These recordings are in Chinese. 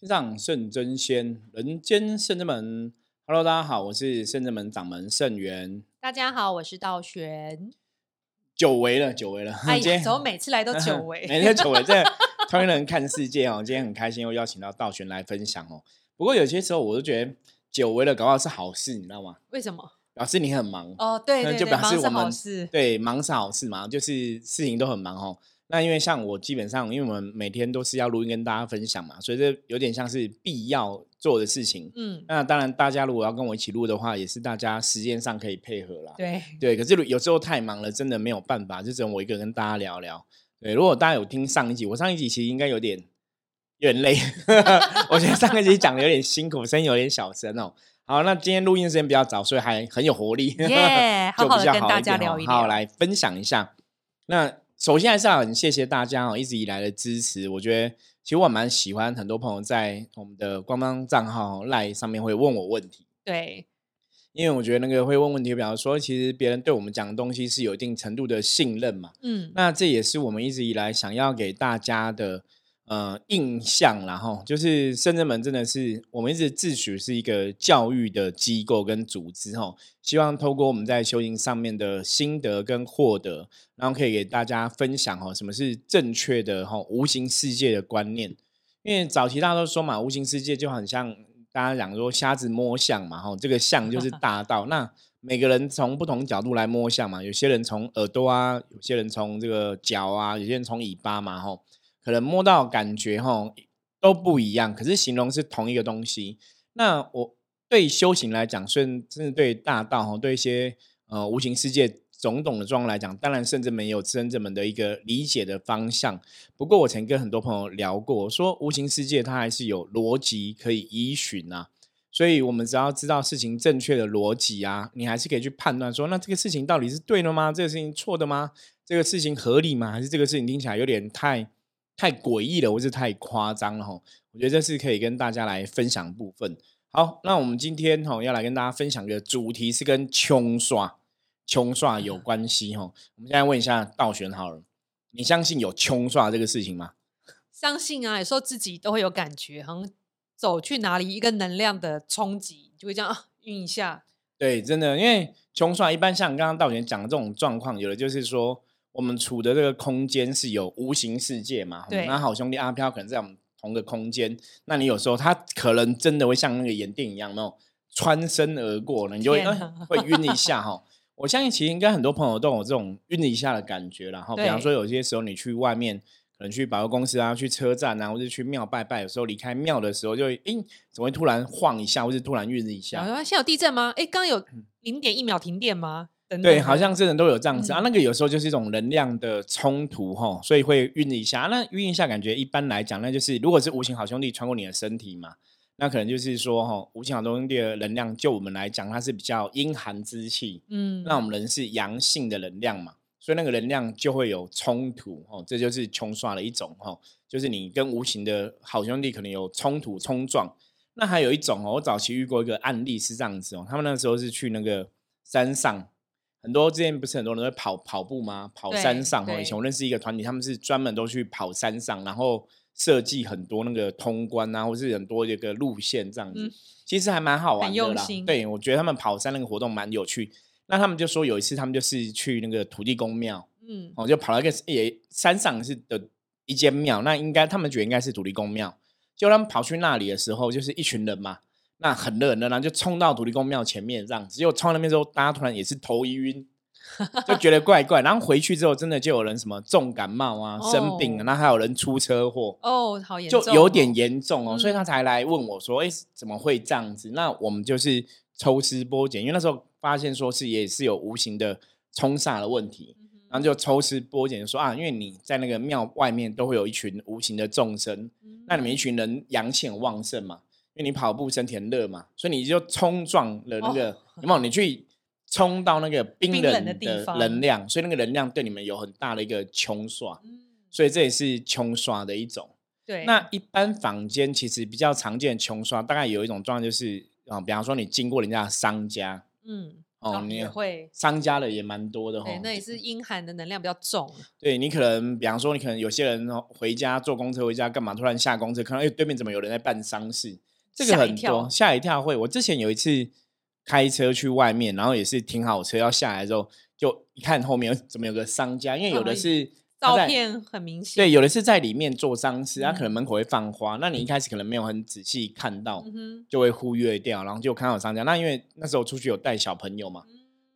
天上圣真仙，人间圣真门。Hello，大家好，我是圣真门掌门圣元。大家好，我是道玄。久违了，久违了。哎呀，怎么每次来都久违？每天久违，这 同一人看世界哦。今天很开心，又邀请到道玄来分享哦。不过有些时候，我都觉得久违了，搞不好是好事，你知道吗？为什么？表示你很忙哦。对对对，忙是好事。对，忙是好事嘛，就是事情都很忙哦。那因为像我基本上，因为我们每天都是要录音跟大家分享嘛，所以这有点像是必要做的事情。嗯，那当然，大家如果要跟我一起录的话，也是大家时间上可以配合啦。对对，可是有时候太忙了，真的没有办法，就只能我一个人跟大家聊聊。对，如果大家有听上一集，我上一集其实应该有点有点累，我觉得上一集讲的有点辛苦，声音有点小声哦。好，那今天录音时间比较早，所以还很有活力，耶，好好的跟大家聊一聊，好来分享一下。那首先还是要很谢谢大家哦，一直以来的支持。我觉得其实我蛮喜欢，很多朋友在我们的官方账号赖上面会问我问题。对，因为我觉得那个会问问题，比方说其实别人对我们讲的东西是有一定程度的信任嘛。嗯，那这也是我们一直以来想要给大家的。呃，印象然后就是深圳门真的是我们一直自诩是一个教育的机构跟组织哈，希望透过我们在修行上面的心得跟获得，然后可以给大家分享哈，什么是正确的哈无形世界的观念。因为早期大家都说嘛，无形世界就很像大家讲说瞎子摸象嘛哈，这个象就是 大道。那每个人从不同角度来摸象嘛，有些人从耳朵啊，有些人从这个脚啊，有些人从尾巴嘛哈。可能摸到感觉哈都不一样，可是形容是同一个东西。那我对修行来讲，甚至对大道哈，对一些呃无形世界种种的状况来讲，当然甚至没有真正们的一个理解的方向。不过我曾跟很多朋友聊过，说无形世界它还是有逻辑可以依循啊。所以我们只要知道事情正确的逻辑啊，你还是可以去判断说，那这个事情到底是对的吗？这个事情错的吗？这个事情合理吗？还是这个事情听起来有点太……太诡异了，或是太夸张了哈？我觉得这是可以跟大家来分享部分。好，那我们今天哈要来跟大家分享的主题是跟穷刷、穷刷有关系哈。我们现在问一下道玄好了，你相信有穷刷这个事情吗？相信啊，有时候自己都会有感觉，好像走去哪里一个能量的冲击，就会这样啊晕一下。对，真的，因为穷刷一般像刚刚道玄讲的这种状况，有的就是说。我们处的这个空间是有无形世界嘛？对。那好兄弟阿飘可能在我们同个空间，那你有时候他可能真的会像那个演电影一样，那种穿身而过呢，你就会会晕一下哈。我相信其实应该很多朋友都有这种晕一下的感觉然后比方说有些时候你去外面，可能去百货公司啊，去车站啊，或者去庙拜拜，有时候离开庙的时候就会，哎，怎么会突然晃一下，或者突然晕一下？现在有地震吗？哎，刚刚有零点一秒停电吗？对，好像这人都有这样子啊。那个有时候就是一种能量的冲突哈，所以会晕一下。那晕一下，感觉一般来讲，那就是如果是无形好兄弟穿过你的身体嘛，那可能就是说哈，无形好兄弟的能量，就我们来讲，它是比较阴寒之气。嗯，那我们人是阳性的能量嘛，所以那个能量就会有冲突哦。这就是冲刷的一种哈，就是你跟无形的好兄弟可能有冲突冲撞。那还有一种哦，我早期遇过一个案例是这样子哦，他们那时候是去那个山上。很多之前不是很多人会跑跑步吗？跑山上哦。以前我认识一个团体，他们是专门都去跑山上，然后设计很多那个通关啊，或是很多这个路线这样子。其实还蛮好玩的啦。对，我觉得他们跑山那个活动蛮有趣。那他们就说有一次他们就是去那个土地公庙，嗯，哦，就跑到一个也山上是的一间庙，那应该他们觉得应该是土地公庙。就他们跑去那里的时候，就是一群人嘛。那很热很热，然后就冲到土地公庙前面这样，子。结果冲到那边之后，大家突然也是头一晕，就觉得怪怪。然后回去之后，真的就有人什么重感冒啊、生病，然后还有人出车祸哦，好严重，就有点严重哦，所以他才来问我说：“哎，怎么会这样子？”那我们就是抽丝剥茧，因为那时候发现说是也是有无形的冲煞的问题，然后就抽丝剥茧说啊，因为你在那个庙外面都会有一群无形的众生，那你们一群人阳气很旺盛嘛。因为你跑步身体很热嘛，所以你就冲撞了那个，有没有？你去冲到那个冰冷的能量，所以那个能量对你们有很大的一个冲刷，所以这也是冲刷的一种。对，那一般坊间其实比较常见的冲刷，大概有一种状况就是啊，比方说你经过人家的商家，嗯，哦，也会商家的也蛮多的哈。对，那也是阴寒的能量比较重。对你可能，比方说，你可能有些人回家坐公车回家干嘛？突然下公车，看到哎，对面怎么有人在办丧事？这个很多，吓一跳会。我之前有一次开车去外面，然后也是停好车要下来之后，就一看后面怎么有个商家，因为有的是。照片很明显，对，有的是在里面做丧事，他可能门口会放花，那你一开始可能没有很仔细看到，就会忽略掉，然后就看到商家。那因为那时候出去有带小朋友嘛，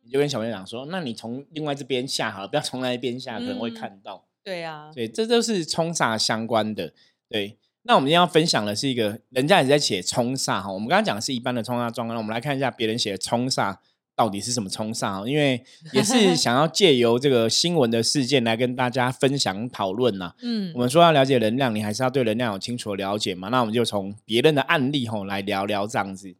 你就跟小朋友讲说，那你从另外这边下好了，不要从那一边下，可能会看到。对啊，对，这都是冲煞相关的。对，那我们今天要分享的是一个人家也在写冲煞哈，我们刚刚讲的是一般的冲煞状况，那我们来看一下别人写的冲煞。到底是什么冲上？因为也是 想要借由这个新闻的事件来跟大家分享讨论呐。嗯，我们说要了解能量，你还是要对能量有清楚的了解嘛。那我们就从别人的案例吼来聊聊这样子。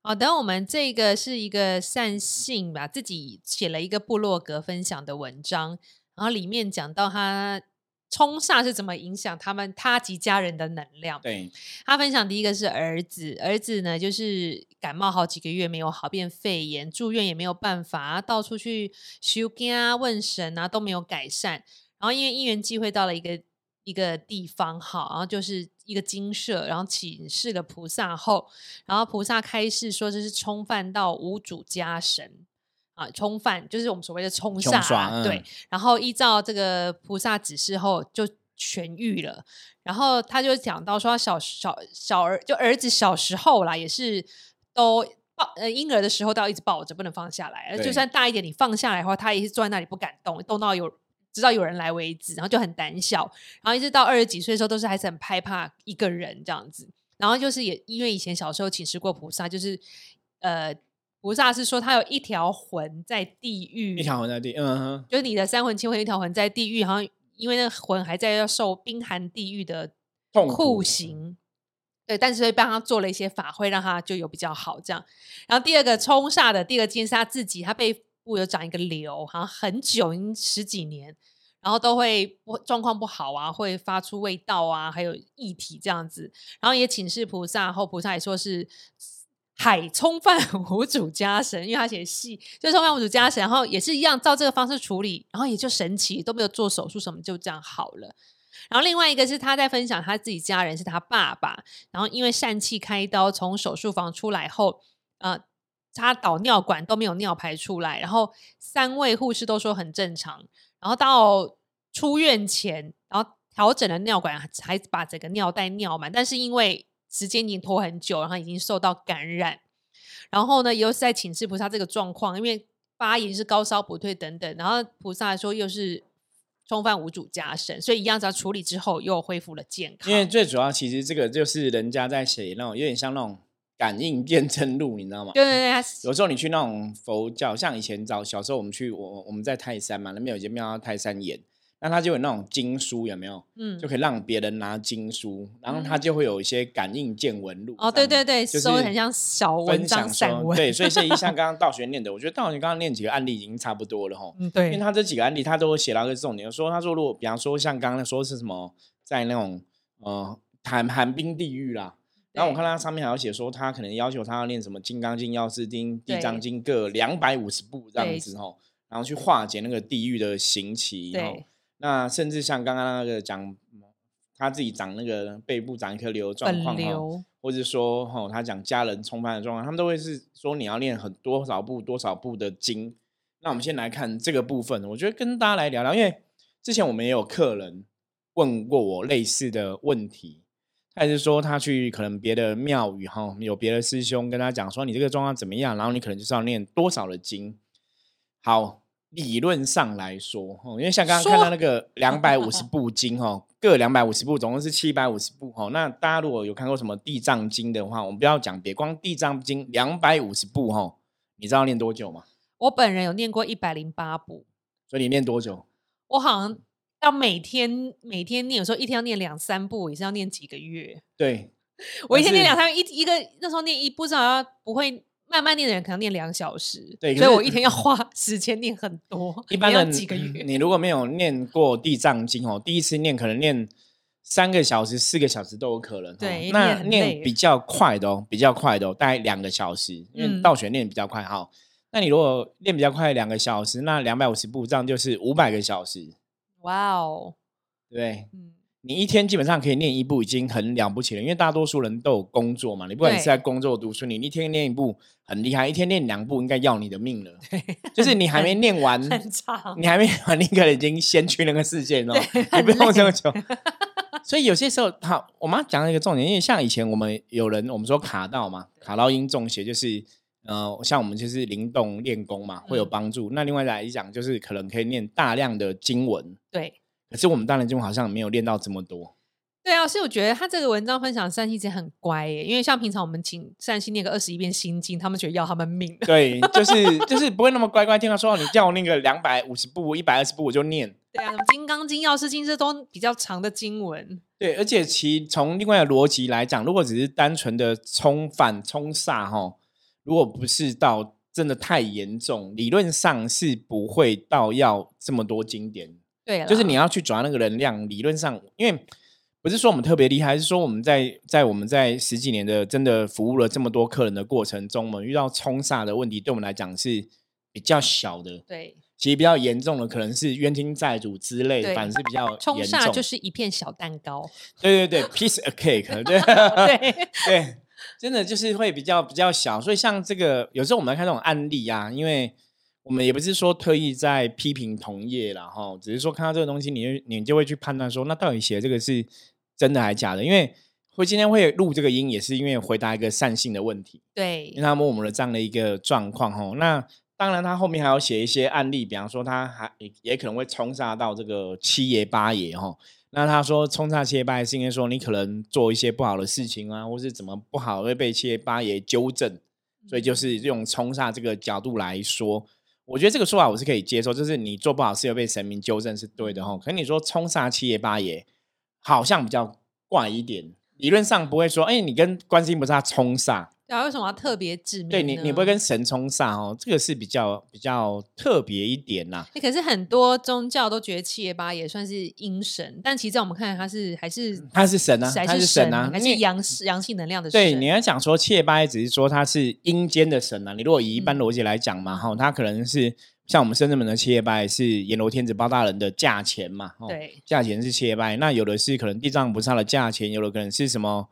好的，我们这个是一个善信吧，自己写了一个部落格分享的文章，然后里面讲到他。冲煞是怎么影响他们他及家人的能量？对他分享第一个是儿子，儿子呢就是感冒好几个月没有好，变肺炎，住院也没有办法，到处去修啊、问神啊都没有改善。然后因为因缘际会到了一个一个地方，好，然后就是一个金舍，然后请示了菩萨后，然后菩萨开示说这是冲犯到无主家神。啊，冲犯就是我们所谓的冲煞，对。然后依照这个菩萨指示后就痊愈了。然后他就讲到说，小小小儿就儿子小时候啦，也是都抱呃婴儿的时候都要一直抱着，不能放下来。就算大一点，你放下来的话，他也是坐在那里不敢动，动到有直到有人来为止，然后就很胆小。然后一直到二十几岁的时候，都是还是很害怕一个人这样子。然后就是也因为以前小时候请示过菩萨，就是呃。菩萨是说他有一条魂在地狱，一条魂在地，嗯哼，就是你的三魂七魂一条魂在地狱，好像因为那魂还在要受冰寒地狱的酷刑，对，但是会帮他做了一些法会，让他就有比较好这样。然后第二个冲煞的第二件是他自己，他背部有长一个瘤，好像很久，已经十几年，然后都会不状况不好啊，会发出味道啊，还有液体这样子。然后也请示菩萨后，菩萨也说是。海冲犯五主家神，因为他写戏，就冲犯五主家神，然后也是一样照这个方式处理，然后也就神奇都没有做手术什么，就这样好了。然后另外一个是他在分享他自己家人是他爸爸，然后因为疝气开刀从手术房出来后，呃，他导尿管都没有尿排出来，然后三位护士都说很正常，然后到出院前，然后调整了尿管，还把整个尿袋尿满，但是因为时间已经拖很久，然后已经受到感染，然后呢，又是在请示菩萨这个状况，因为发炎是高烧不退等等，然后菩萨说又是冲犯无主加深，所以一样在处理之后又恢复了健康。因为最主要其实这个就是人家在写那种有点像那种感应验证录，你知道吗？对对对，有时候你去那种佛教，像以前早小时候我们去我我们在泰山嘛，那边有一间庙叫泰山岩。那他就有那种经书，有没有？嗯，就可以让别人拿经书，然后他就会有一些感应见闻录。哦，对对对，就是很像小文章散文。对，所以像像刚刚道学念的，我觉得道学刚刚念几个案例已经差不多了哈。嗯，对，因为他这几个案例他都写到一个重点，说他说如果比方说像刚刚说是什么在那种呃寒寒冰地狱啦，然后我看他上面还要写说他可能要求他要念什么《金刚经》《药师经》《地藏经》各两百五十部这样子哈，然后去化解那个地狱的刑期。对。那甚至像刚刚那个讲，他自己长那个背部长一颗瘤状况哈，或者说哈，他讲家人冲犯的状况，他们都会是说你要练很多少部多少部的经。那我们先来看这个部分，我觉得跟大家来聊聊，因为之前我们也有客人问过我类似的问题，还是说他去可能别的庙宇哈，有别的师兄跟他讲说你这个状况怎么样，然后你可能就是要念多少的经，好。理论上来说，因为像刚刚看到那个两百五十 部经哦，各两百五十部，总共是七百五十部哦。那大家如果有看过什么地藏经的话，我们不要讲别光地藏经两百五十部哦，你知道念多久吗？我本人有念过一百零八部，所以你念多久？我好像要每天每天念，有时候一天要念两三部，也是要念几个月。对，我一天念两三一一个那时候念一部，至少要不会。慢慢念的人可能念两小时，对，所以我一天要花时间念很多，一般的几个月。你如果没有念过地藏经哦，第一次念可能念三个小时、四个小时都有可能。对，那念比较快的哦，比较快的哦，大概两个小时，因为道学念比较快哈。那你如果练比较快，两个小时，那两百五十步，这样就是五百个小时。哇哦，对，嗯。你一天基本上可以念一部，已经很了不起了。因为大多数人都有工作嘛，你不管你是在工作、读书，你一天念一部很厉害，一天念两部应该要你的命了。就是你还没念完，你还没完，你可能已经先去那个世界了，你不用这么久。所以有些时候，好，我妈讲了一个重点，因为像以前我们有人，我们说卡到嘛，卡到音中邪，就是呃，像我们就是灵动练功嘛，会有帮助。那另外来讲，就是可能可以念大量的经文，对。可是我们大人中好像没有练到这么多。对啊，所以我觉得他这个文章分享善心真很乖耶，因为像平常我们请善心念个二十一遍心经，他们觉得要他们命。对，就是 就是不会那么乖乖听他说，你叫我那个两百五十步、一百二十步我就念。对啊，金刚经、药师经这都比较长的经文。对，而且其从另外的逻辑来讲，如果只是单纯的冲反冲煞哈，如果不是到真的太严重，理论上是不会到要这么多经典。对，就是你要去抓那个能量，理论上，因为不是说我们特别厉害，是说我们在在我们在十几年的真的服务了这么多客人的过程中，我们遇到冲煞的问题，对我们来讲是比较小的。对，其实比较严重的可能是冤亲债主之类，反而是比较冲煞就是一片小蛋糕。对对对，piece a cake，对对对，真的就是会比较比较小。所以像这个，有时候我们来看这种案例啊，因为。我们也不是说特意在批评同业了哈，只是说看到这个东西，你你就会去判断说，那到底写这个是真的还是假的？因为会今天会录这个音，也是因为回答一个善性的问题。对，因为他问我们的这样的一个状况哈。那当然，他后面还要写一些案例，比方说他还也可能会冲杀到这个七爷八爷哈。那他说冲杀七爷八爷是因为说你可能做一些不好的事情啊，或是怎么不好会被七爷八爷纠正，所以就是用冲杀这个角度来说。我觉得这个说法我是可以接受，就是你做不好事又被神明纠正是对的哈。可是你说冲杀七爷八爷，好像比较怪一点。理论上不会说，哎，你跟观音菩萨冲煞。对，为什么要特别指明？对你，你不会跟神冲煞哦，这个是比较比较特别一点呐。可是很多宗教都觉得七爷八爷算是阴神，但其实在我们看来，他是还是他是神啊，还是神啊，还是阳阳性能量的。对，你要讲说七爷八爷，只是说他是阴间的神啊。你如果以一般逻辑来讲嘛，哈，他可能是像我们深圳门的七爷八爷是阎罗天子包大人的价钱嘛，对，价钱是七爷八爷。那有的是可能地藏菩萨的价钱，有的可能是什么？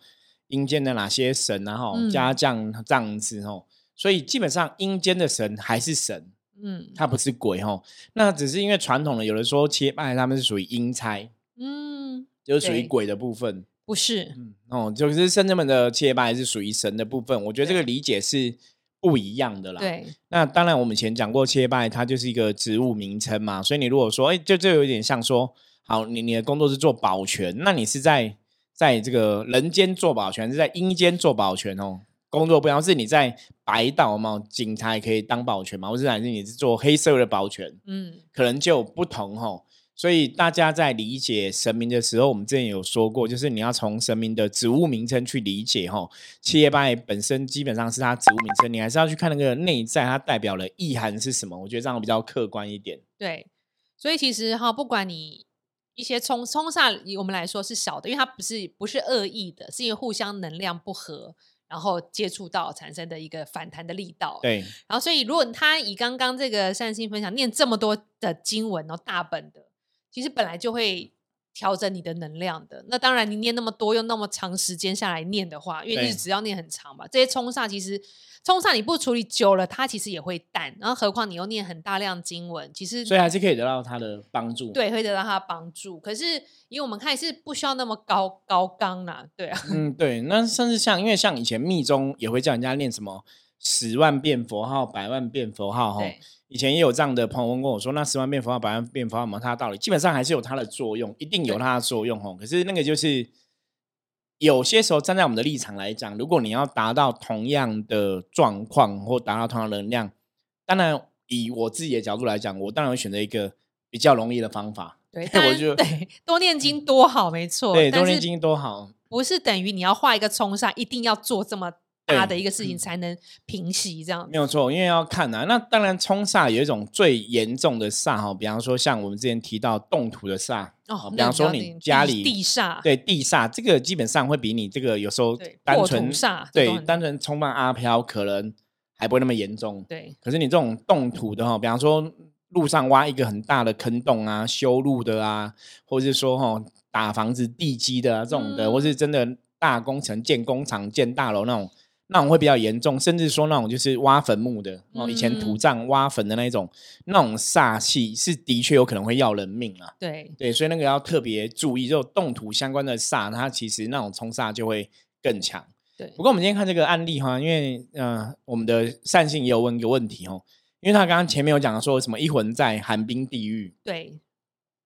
阴间的哪些神，然后家将这样子吼，所以基本上阴间的神还是神，嗯，他不是鬼吼。那只是因为传统的，有人说切拜他们是属于阴差，嗯，就是属于鬼的部分，不是，嗯，哦，就是圣人们的切拜是属于神的部分。我觉得这个理解是不一样的啦。对，那当然我们以前讲过切拜，它就是一个职务名称嘛，所以你如果说，哎，就就有点像说，好，你你的工作是做保全，那你是在。在这个人间做保全，是在阴间做保全哦。工作不一样，是你在白道嘛，警察也可以当保全嘛，或者还是你是做黑社会的保全，嗯，可能就不同哦。所以大家在理解神明的时候，我们之前有说过，就是你要从神明的职务名称去理解哈。七叶八本身基本上是它职务名称，你还是要去看那个内在，它代表的意涵是什么。我觉得这样比较客观一点。对，所以其实哈，不管你。一些冲冲煞，以我们来说是小的，因为它不是不是恶意的，是因为互相能量不合，然后接触到产生的一个反弹的力道。对，然后所以如果他以刚刚这个善心分享念这么多的经文哦，大本的，其实本来就会调整你的能量的。那当然，你念那么多，又那么长时间下来念的话，因为日子要念很长嘛，这些冲煞其实。冲煞你不处理久了，它其实也会淡。然后何况你又念很大量经文，其实所以还是可以得到它的帮助。对，会得到它的帮助。可是因为我们看是不需要那么高高纲啦，对啊。嗯，对。那甚至像因为像以前密宗也会叫人家念什么十万遍佛号、百万遍佛号哈。以前也有这样的朋友问跟我说，那十万遍佛号、百万遍佛号有没有它的道理？基本上还是有它的作用，一定有它的作用哦。可是那个就是。有些时候站在我们的立场来讲，如果你要达到同样的状况或达到同样的能量，当然以我自己的角度来讲，我当然会选择一个比较容易的方法。对，我就对多念经多好，没错。对，多念经多好，不是等于你要画一个冲煞，一定要做这么。大的一个事情才能平息，这样没有错，因为要看啊。那当然，冲煞有一种最严重的煞哈，比方说像我们之前提到动土的煞哦，比方说你家里地煞，对地煞，这个基本上会比你这个有时候单纯煞对单纯冲犯阿飘可能还不会那么严重。对，可是你这种动土的哈，比方说路上挖一个很大的坑洞啊，修路的啊，或者是说哈打房子地基的啊这种的，或是真的大工程建工厂建大楼那种。那种会比较严重，甚至说那种就是挖坟墓的哦，以前土葬挖坟的那种，那种煞气是的确有可能会要人命啊。对对，所以那个要特别注意，就动土相关的煞，它其实那种冲煞就会更强。对，不过我们今天看这个案例哈，因为呃，我们的善信也有问一个问题哦，因为他刚刚前面有讲说什么一魂在寒冰地狱，对，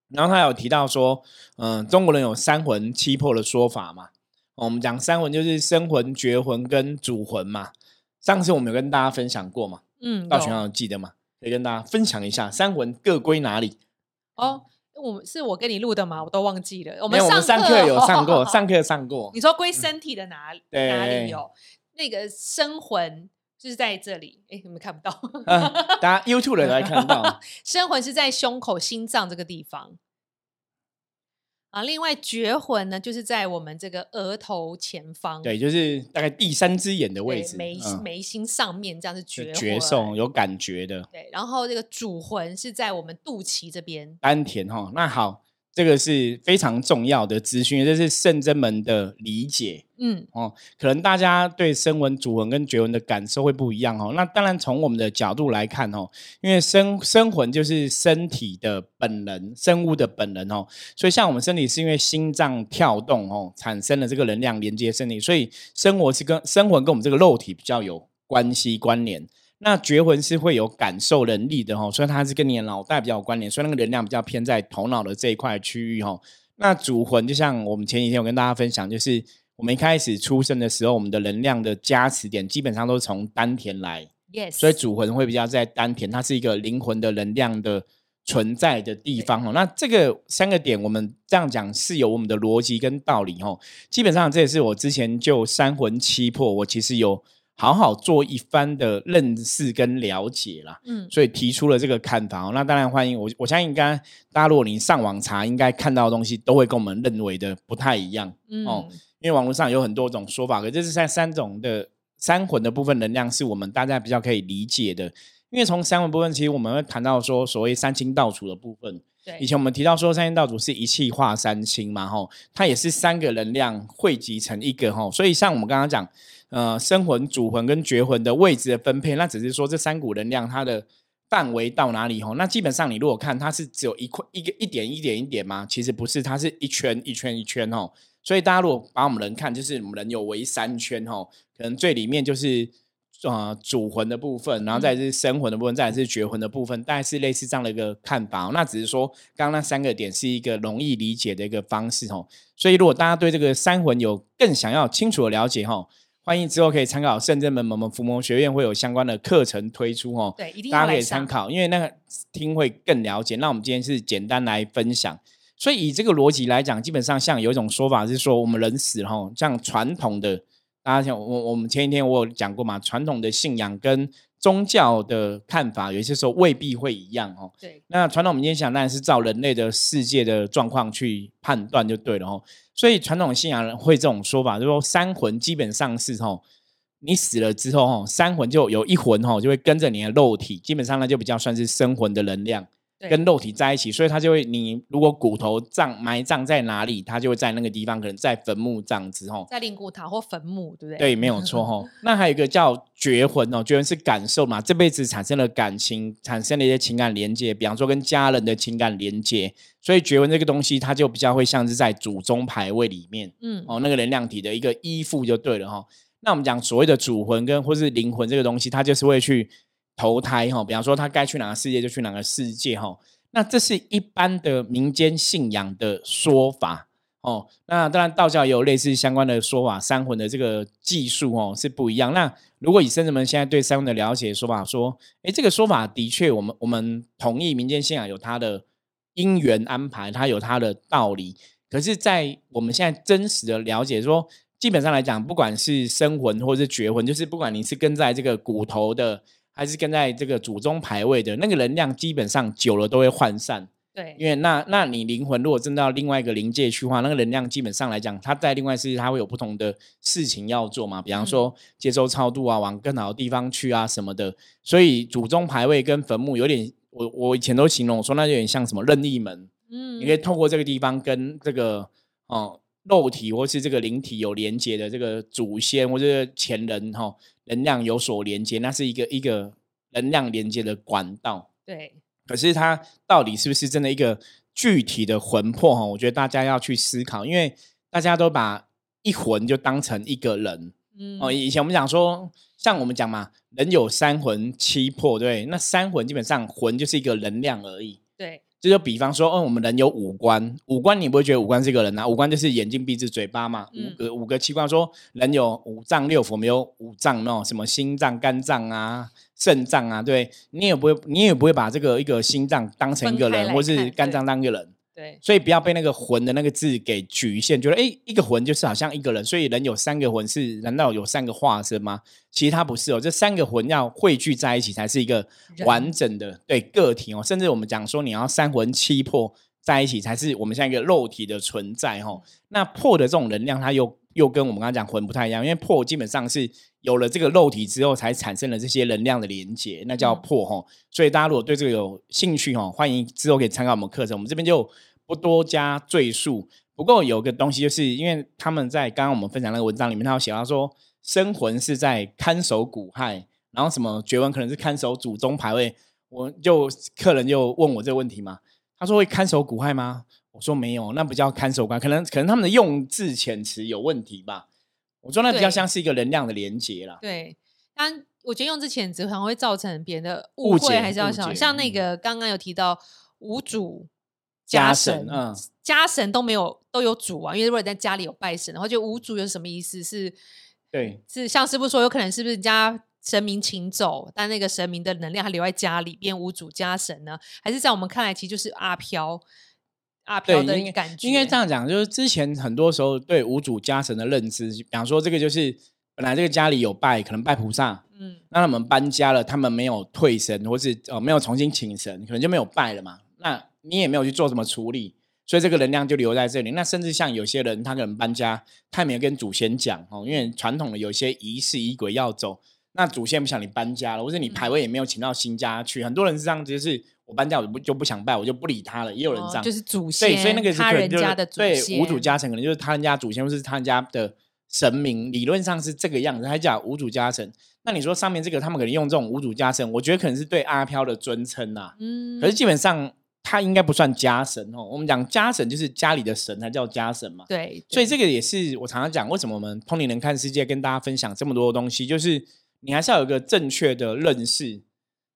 然后他有提到说，嗯，中国人有三魂七魄的说法嘛。我们讲三魂就是生魂、绝魂跟主魂嘛。上次我们有跟大家分享过嘛？嗯，道全上记得吗？可以跟大家分享一下三魂各归哪里？哦，我是我跟你录的嘛？我都忘记了。我们上课有上过，上课上过。你说归身体的哪哪里有？那个生魂就是在这里。哎，你们看不到？大家 YouTube 的来看到。生魂是在胸口、心脏这个地方。啊，另外绝魂呢，就是在我们这个额头前方，对，就是大概第三只眼的位置，眉眉心上面，这样是绝绝送有感觉的。对，然后这个主魂是在我们肚脐这边，丹田哈。那好。这个是非常重要的资讯，这是圣真门的理解。嗯，哦，可能大家对声闻、主魂跟觉魂的感受会不一样哦。那当然，从我们的角度来看哦，因为生生魂就是身体的本能，生物的本能哦。所以，像我们身体是因为心脏跳动哦，产生了这个能量连接身体，所以生活是跟生魂跟我们这个肉体比较有关系关联。那觉魂是会有感受能力的哈，所以它是跟你的脑袋比较有关联，所以那个能量比较偏在头脑的这一块区域哈。那主魂就像我们前几天有跟大家分享，就是我们一开始出生的时候，我们的能量的加持点基本上都是从丹田来，yes，所以主魂会比较在丹田，它是一个灵魂的能量的存在的地方哦。那这个三个点，我们这样讲是有我们的逻辑跟道理哈。基本上这也是我之前就三魂七魄，我其实有。好好做一番的认识跟了解啦，嗯，所以提出了这个看法。那当然欢迎我，我相信应该大家如果你上网查，应该看到的东西都会跟我们认为的不太一样哦。因为网络上有很多种说法，可这是在三种的三魂的部分能量，是我们大家比较可以理解的。因为从三魂部分，其实我们会谈到说所谓三清道主的部分。对，以前我们提到说三清道主是一气化三清嘛，吼，它也是三个能量汇集成一个吼，所以像我们刚刚讲。呃，生魂、主魂跟绝魂的位置的分配，那只是说这三股能量它的范围到哪里吼？那基本上你如果看它是只有一块一个一点一点一点吗？其实不是，它是一圈一圈一圈哦。所以大家如果把我们人看，就是我们人有围三圈哦，可能最里面就是呃主魂的部分，然后再是生魂的部分，再是绝魂的部分，大概是类似这样的一个看法。那只是说刚刚那三个点是一个容易理解的一个方式哦。所以如果大家对这个三魂有更想要清楚的了解哈。欢迎之后可以参考圣正门某某伏魔学院会有相关的课程推出哦，对，一定大家可以参考，因为那个听会更了解。那我们今天是简单来分享，所以以这个逻辑来讲，基本上像有一种说法是说，我们人死后，像传统的，大家像我我们前一天我有讲过嘛，传统的信仰跟宗教的看法，有些时候未必会一样哦。对，那传统我们今天想当然是照人类的世界的状况去判断就对了哦。所以传统信仰人会这种说法，就说三魂基本上是吼，你死了之后吼，三魂就有一魂吼就会跟着你的肉体，基本上呢就比较算是生魂的能量。跟肉体在一起，所以他就会，你如果骨头葬埋葬在哪里，他就会在那个地方，可能在坟墓葬之后，在灵骨塔或坟墓，对不对？对，没有错哈。那还有一个叫绝魂哦，绝魂是感受嘛，这辈子产生了感情，产生了一些情感连接，比方说跟家人的情感连接，所以绝魂这个东西，它就比较会像是在祖宗牌位里面，嗯，哦，那个能量体的一个依附就对了哈。那我们讲所谓的主魂跟或是灵魂这个东西，它就是会去。投胎哈，比方说他该去哪个世界就去哪个世界哈。那这是一般的民间信仰的说法哦。那当然道教也有类似相关的说法，三魂的这个技术哦是不一样。那如果以生人们现在对三魂的了解说法说，哎，这个说法的确，我们我们同意民间信仰有它的因缘安排，它有它的道理。可是，在我们现在真实的了解说，基本上来讲，不管是生魂或者是绝魂，就是不管你是跟在这个骨头的。还是跟在这个祖宗牌位的那个能量，基本上久了都会涣散。对，因为那那你灵魂如果真到另外一个灵界去话，那个能量基本上来讲，它在另外世界它会有不同的事情要做嘛，比方说接收超度啊，往更好的地方去啊什么的。所以祖宗牌位跟坟墓有点，我我以前都形容说那有点像什么任意门，嗯，你可以透过这个地方跟这个哦。肉体或是这个灵体有连接的这个祖先或者前人哈，能量有所连接，那是一个一个能量连接的管道。对，可是它到底是不是真的一个具体的魂魄哈？我觉得大家要去思考，因为大家都把一魂就当成一个人。嗯，哦，以前我们讲说，像我们讲嘛，人有三魂七魄，对，那三魂基本上魂就是一个能量而已。对。就就比方说，嗯，我们人有五官，五官你不会觉得五官是一个人啊？五官就是眼睛、鼻子、嘴巴嘛，五个五个器官。说人有五脏六腑，没有五脏那种什么心脏、肝脏啊、肾脏啊，对你也不会，你也不会把这个一个心脏当成一个人，或是肝脏当一个人。对，所以不要被那个魂的那个字给局限，觉得哎，一个魂就是好像一个人，所以人有三个魂是？难道有三个化身吗？其实它不是哦，这三个魂要汇聚在一起才是一个完整的对个体哦。甚至我们讲说，你要三魂七魄在一起才是我们像一个肉体的存在哦。那魄的这种能量，它又又跟我们刚刚讲魂不太一样，因为魄基本上是有了这个肉体之后才产生了这些能量的连接，那叫魄哈。所以大家如果对这个有兴趣哈，欢迎之后可以参考我们课程，我们这边就。不多加赘述。不过有个东西，就是因为他们在刚刚我们分享那个文章里面，他有写到说，生魂是在看守骨骸，然后什么绝文可能是看守祖宗牌位。我就客人就问我这个问题嘛，他说会看守骨骸吗？我说没有，那不叫看守官，可能可能他们的用字遣词有问题吧。我说那比较像是一个能量的连接啦。对，但我觉得用字遣词可能会造成别人的误会，还是要小。像那个刚刚有提到五主。家神，嗯，家神都没有都有主啊，因为如果在家里有拜神的话，就无主有什么意思？是，对，是像师傅说，有可能是不是家神明请走，但那个神明的能量还留在家里，变无主家神呢？还是在我们看来，其实就是阿飘，阿飘的感觉？应该这样讲，就是之前很多时候对无主家神的认知，比方说这个就是本来这个家里有拜，可能拜菩萨，嗯，那他们搬家了，他们没有退神，或是呃没有重新请神，可能就没有拜了嘛，那。你也没有去做什么处理，所以这个能量就留在这里。那甚至像有些人，他可能搬家，他也没有跟祖先讲哦，因为传统的有些仪式仪轨要走，那祖先不想你搬家了，或者你牌位也没有请到新家去。很多人是这样子，就是我搬家我不就不想拜，我就不理他了。也有人这样，就是祖先，对所以那个是他人家的对五祖家神，可能就是他人家祖先或是他人家的神明，理论上是这个样子。他讲五主家神，那你说上面这个他们可能用这种五主家神，我觉得可能是对阿飘的尊称呐。嗯，可是基本上。他应该不算家神哦。我们讲家神就是家里的神，才叫家神嘛。对，所以这个也是我常常讲，为什么我们通灵人看世界跟大家分享这么多东西，就是你还是要有一个正确的认识、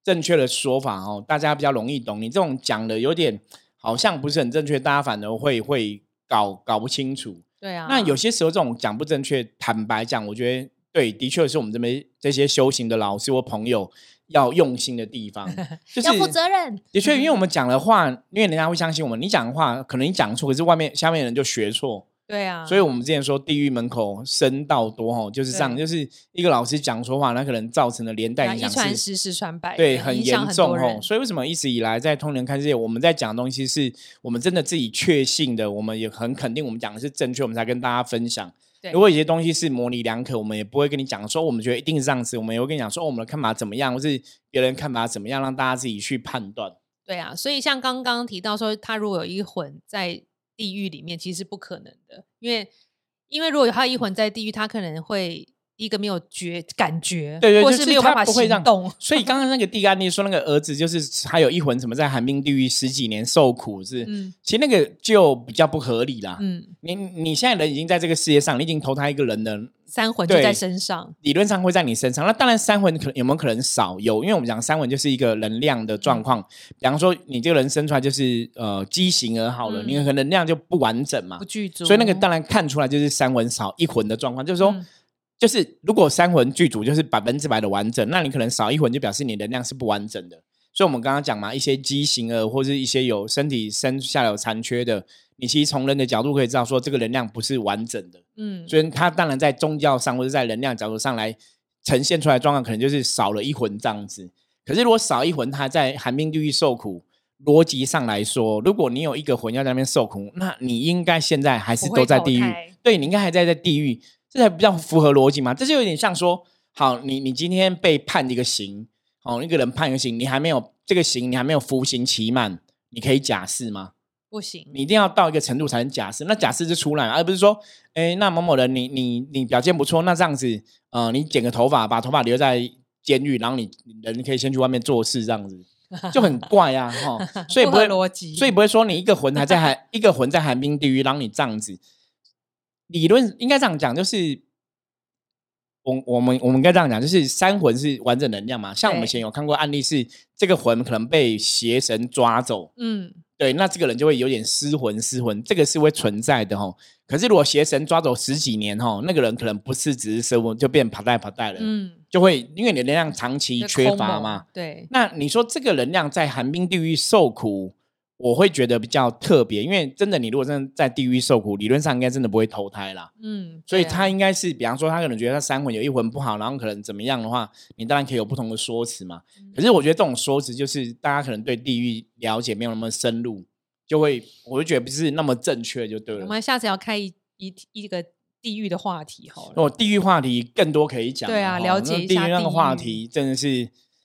正确的说法哦，大家比较容易懂。你这种讲的有点好像不是很正确，大家反而会会搞搞不清楚。对啊。那有些时候这种讲不正确，坦白讲，我觉得对，的确是我们这边这些修行的老师或朋友。要用心的地方，就是要负责任。的确，因为我们讲的话，因为人家会相信我们。你讲的话，可能你讲错，可是外面下面人就学错。对啊。所以我们之前说，地狱门口深道多哈，就是这样。就是一个老师讲错话，那可能造成的连带影响，一传十，十传百，对，很严重吼。所以为什么一直以来在通人看世界，我们在讲的东西是我们真的自己确信的，我们也很肯定我们讲的是正确，我们才跟大家分享。如果有些东西是模棱两可，我们也不会跟你讲说，我们觉得一定是这样子，我们也会跟你讲说，我们的看法怎么样，或是别人看法怎么样，让大家自己去判断。对啊，所以像刚刚提到说，他如果有一魂在地狱里面，其实不可能的，因为因为如果有他一魂在地狱，他可能会。一个没有觉感觉，对对，或是没有办法行动。所以刚刚那个地案例说，那个儿子就是他有一魂，什么在寒冰地狱十几年受苦，是，嗯其实那个就比较不合理啦。嗯，你你现在人已经在这个世界上，你已经投胎一个人了，三魂就在身上，理论上会在你身上。那当然三魂可能有没有可能少？有，因为我们讲三魂就是一个能量的状况。比方说，你这个人生出来就是呃畸形而好了，你可能能量就不完整嘛，不具足。所以那个当然看出来就是三魂少一魂的状况，就是说。就是如果三魂具足，就是百分之百的完整，那你可能少一魂，就表示你能量是不完整的。所以，我们刚刚讲嘛，一些畸形儿或者一些有身体生下有残缺的，你其实从人的角度可以知道，说这个能量不是完整的。嗯，所以他当然在宗教上或者在能量角度上来呈现出来状况，可能就是少了一魂这样子。可是如果少一魂，他在寒冰地狱受苦，逻辑上来说，如果你有一个魂要在那边受苦，那你应该现在还是都在地狱。对，你应该还在在地狱，这才比较符合逻辑嘛。这就有点像说，好，你你今天被判一个刑，哦，一个人判一个刑，你还没有这个刑，你还没有服刑期满，你可以假释吗？不行，你一定要到一个程度才能假释。那假释就出来，而不是说，哎，那某某人，你你你表现不错，那这样子，呃，你剪个头发，把头发留在监狱，然后你人可以先去外面做事，这样子。就很 怪啊，哈，所以不会逻辑，所以不会说你一个魂还在寒，一个魂在寒冰地狱，让你这样子。理论应该这样讲，就是我我们我们应该这样讲，就是三魂是完整能量嘛。像我们以前有看过案例，是这个魂可能被邪神抓走，嗯。对，那这个人就会有点失魂，失魂，这个是会存在的哦。可是如果邪神抓走十几年哈，那个人可能不是只是失魂，就变跑带跑带了，嗯，就会因为你能量长期缺乏嘛。对，那你说这个能量在寒冰地狱受苦？我会觉得比较特别，因为真的，你如果真的在地狱受苦，理论上应该真的不会投胎啦。嗯，所以他应该是，比方说，他可能觉得他三魂有一魂不好，然后可能怎么样的话，你当然可以有不同的说辞嘛。可是我觉得这种说辞，就是大家可能对地狱了解没有那么深入，就会我就觉得不是那么正确，就对了。我们下次要开一一一个地狱的话题好了。哦，地狱话题更多可以讲。对啊，了解一下地狱那个话题，真的是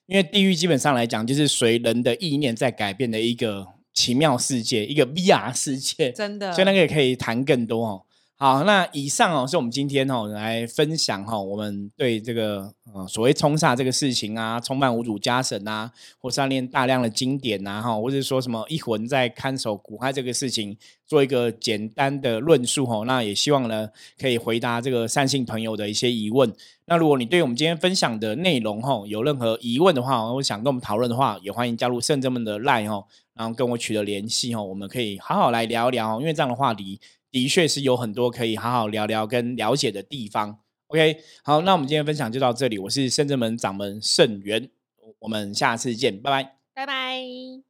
因为地狱基本上来讲，就是随人的意念在改变的一个。奇妙世界，一个 VR 世界，真的，所以那个也可以谈更多哦。好，那以上哦是我们今天哦来分享哈，我们对这个呃所谓冲煞这个事情啊，充满五主家神啊，或是念大量的经典呐哈，或者说什么一魂在看守古海这个事情，做一个简单的论述哈。那也希望呢可以回答这个善信朋友的一些疑问。那如果你对我们今天分享的内容哈有任何疑问的话，或想跟我们讨论的话，也欢迎加入圣者们的 Line 哈。然后跟我取得联系哦，我们可以好好来聊聊，因为这样的话题的确是有很多可以好好聊聊跟了解的地方。OK，好，那我们今天分享就到这里，我是深圳门掌门盛元，我们下次见，拜拜，拜拜。